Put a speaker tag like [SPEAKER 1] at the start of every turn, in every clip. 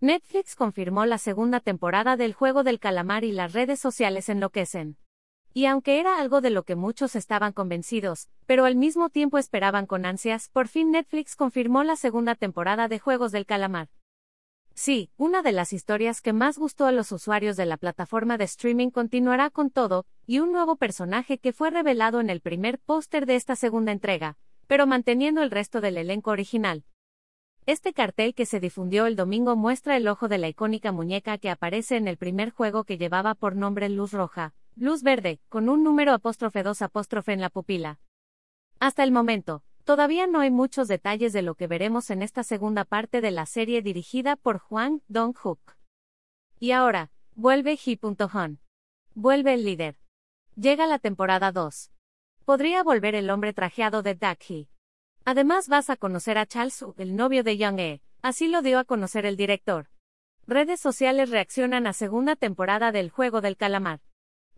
[SPEAKER 1] Netflix confirmó la segunda temporada del juego del calamar y las redes sociales enloquecen. Y aunque era algo de lo que muchos estaban convencidos, pero al mismo tiempo esperaban con ansias, por fin Netflix confirmó la segunda temporada de Juegos del Calamar. Sí, una de las historias que más gustó a los usuarios de la plataforma de streaming continuará con todo, y un nuevo personaje que fue revelado en el primer póster de esta segunda entrega, pero manteniendo el resto del elenco original. Este cartel que se difundió el domingo muestra el ojo de la icónica muñeca que aparece en el primer juego que llevaba por nombre Luz Roja, Luz Verde, con un número apóstrofe 2 apóstrofe en la pupila. Hasta el momento, todavía no hay muchos detalles de lo que veremos en esta segunda parte de la serie dirigida por Juan Dong-hook. Y ahora, vuelve He.Hon. Vuelve el líder. Llega la temporada 2. Podría volver el hombre trajeado de Duck Además vas a conocer a Charles, el novio de Young E, así lo dio a conocer el director. Redes sociales reaccionan a segunda temporada del juego del calamar.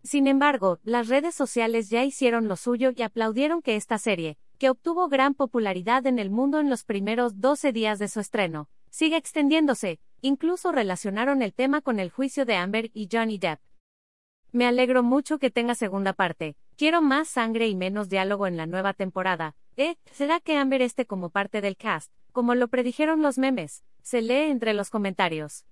[SPEAKER 1] Sin embargo, las redes sociales ya hicieron lo suyo y aplaudieron que esta serie, que obtuvo gran popularidad en el mundo en los primeros 12 días de su estreno, siga extendiéndose, incluso relacionaron el tema con el juicio de Amber y Johnny Depp. Me alegro mucho que tenga segunda parte, quiero más sangre y menos diálogo en la nueva temporada, ¿Eh? ¿Será que Amber esté como parte del cast, como lo predijeron los memes? Se lee entre los comentarios.